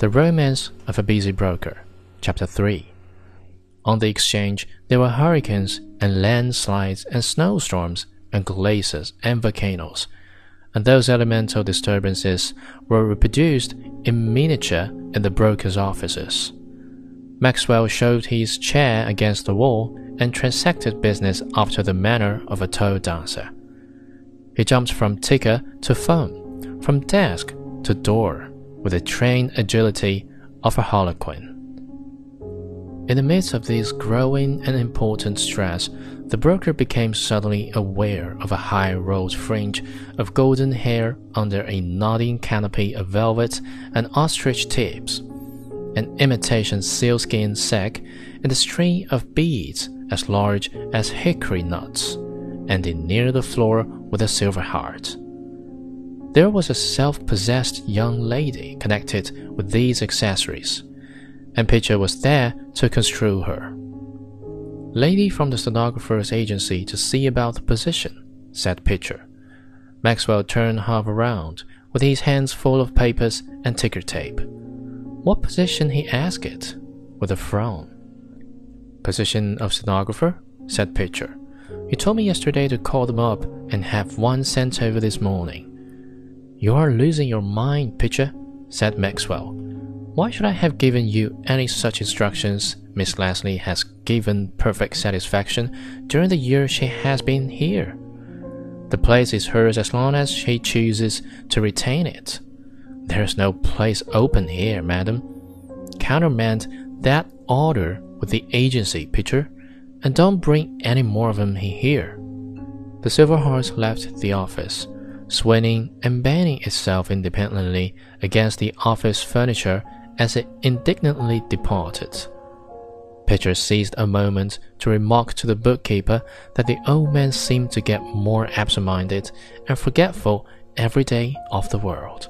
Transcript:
The Romance of a Busy Broker, Chapter 3. On the exchange, there were hurricanes and landslides and snowstorms and glaciers and volcanoes, and those elemental disturbances were reproduced in miniature in the broker's offices. Maxwell shoved his chair against the wall and transacted business after the manner of a toe dancer. He jumped from ticker to phone, from desk to door, with the trained agility of a harlequin. In the midst of this growing and important stress, the broker became suddenly aware of a high rose fringe of golden hair under a nodding canopy of velvet and ostrich tips, an imitation sealskin sacque, and a string of beads as large as hickory nuts, ending near the floor with a silver heart. There was a self possessed young lady connected with these accessories, and Pitcher was there to construe her. Lady from the stenographer's agency to see about the position, said Pitcher. Maxwell turned half around, with his hands full of papers and ticker tape. What position? he asked it, with a frown. Position of stenographer? said Pitcher. You told me yesterday to call them up and have one sent over this morning. You are losing your mind, Pitcher, said Maxwell. Why should I have given you any such instructions? Miss Leslie has given perfect satisfaction during the year she has been here. The place is hers as long as she chooses to retain it. There's no place open here, madam. Countermand that order with the agency, Pitcher, and don't bring any more of them here. The Silver Horse left the office, swinging and banging itself independently against the office furniture as it indignantly departed. Pitcher seized a moment to remark to the bookkeeper that the old man seemed to get more absent minded and forgetful every day of the world.